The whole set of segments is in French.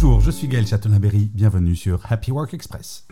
Bonjour, je suis Gaël Chatonaberry, bienvenue sur Happy Work Express.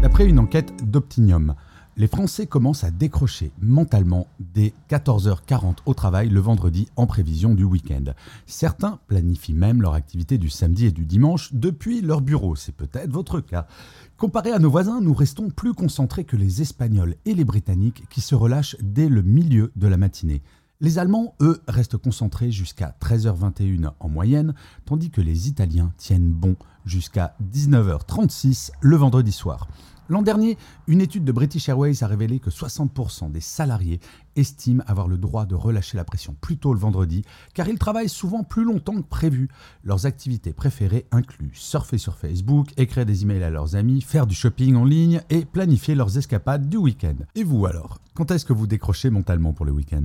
D'après une enquête d'Optinium, les Français commencent à décrocher mentalement dès 14h40 au travail le vendredi en prévision du week-end. Certains planifient même leur activité du samedi et du dimanche depuis leur bureau, c'est peut-être votre cas. Comparé à nos voisins, nous restons plus concentrés que les Espagnols et les Britanniques qui se relâchent dès le milieu de la matinée. Les Allemands, eux, restent concentrés jusqu'à 13h21 en moyenne, tandis que les Italiens tiennent bon jusqu'à 19h36 le vendredi soir. L'an dernier, une étude de British Airways a révélé que 60% des salariés estiment avoir le droit de relâcher la pression plus tôt le vendredi, car ils travaillent souvent plus longtemps que prévu. Leurs activités préférées incluent surfer sur Facebook, écrire des emails à leurs amis, faire du shopping en ligne et planifier leurs escapades du week-end. Et vous alors? Quand est-ce que vous décrochez mentalement pour le week-end?